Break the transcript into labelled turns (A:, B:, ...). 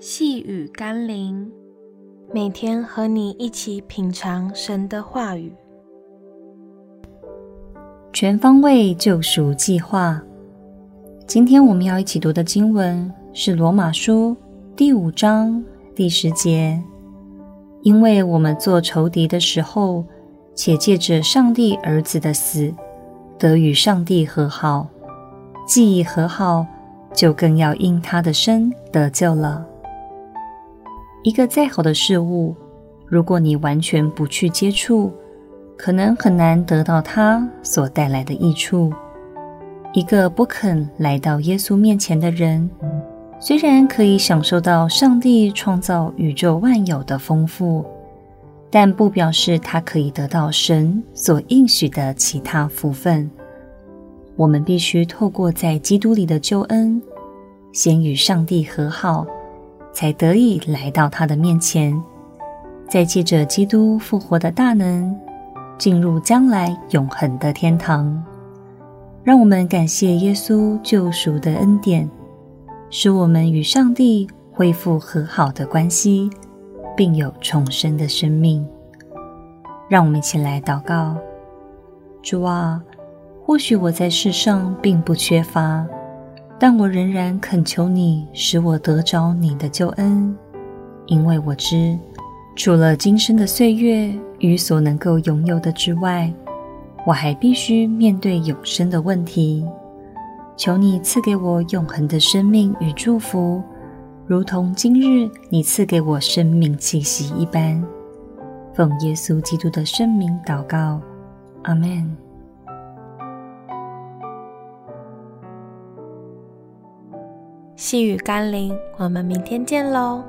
A: 细雨甘霖，每天和你一起品尝神的话语。
B: 全方位救赎计划。今天我们要一起读的经文是《罗马书》第五章第十节。因为我们做仇敌的时候，且借着上帝儿子的死，得与上帝和好，既已和好，就更要因他的生得救了。一个再好的事物，如果你完全不去接触，可能很难得到它所带来的益处。一个不肯来到耶稣面前的人，虽然可以享受到上帝创造宇宙万有的丰富，但不表示他可以得到神所应许的其他福分。我们必须透过在基督里的救恩，先与上帝和好，才得以来到他的面前，再借着基督复活的大能，进入将来永恒的天堂。让我们感谢耶稣救赎的恩典。使我们与上帝恢复和好的关系，并有重生的生命。让我们一起来祷告：主啊，或许我在世上并不缺乏，但我仍然恳求你，使我得着你的救恩，因为我知，除了今生的岁月与所能够拥有的之外，我还必须面对永生的问题。求你赐给我永恒的生命与祝福，如同今日你赐给我生命气息一般。奉耶稣基督的圣名祷告，阿门。
A: 细雨甘霖，我们明天见喽。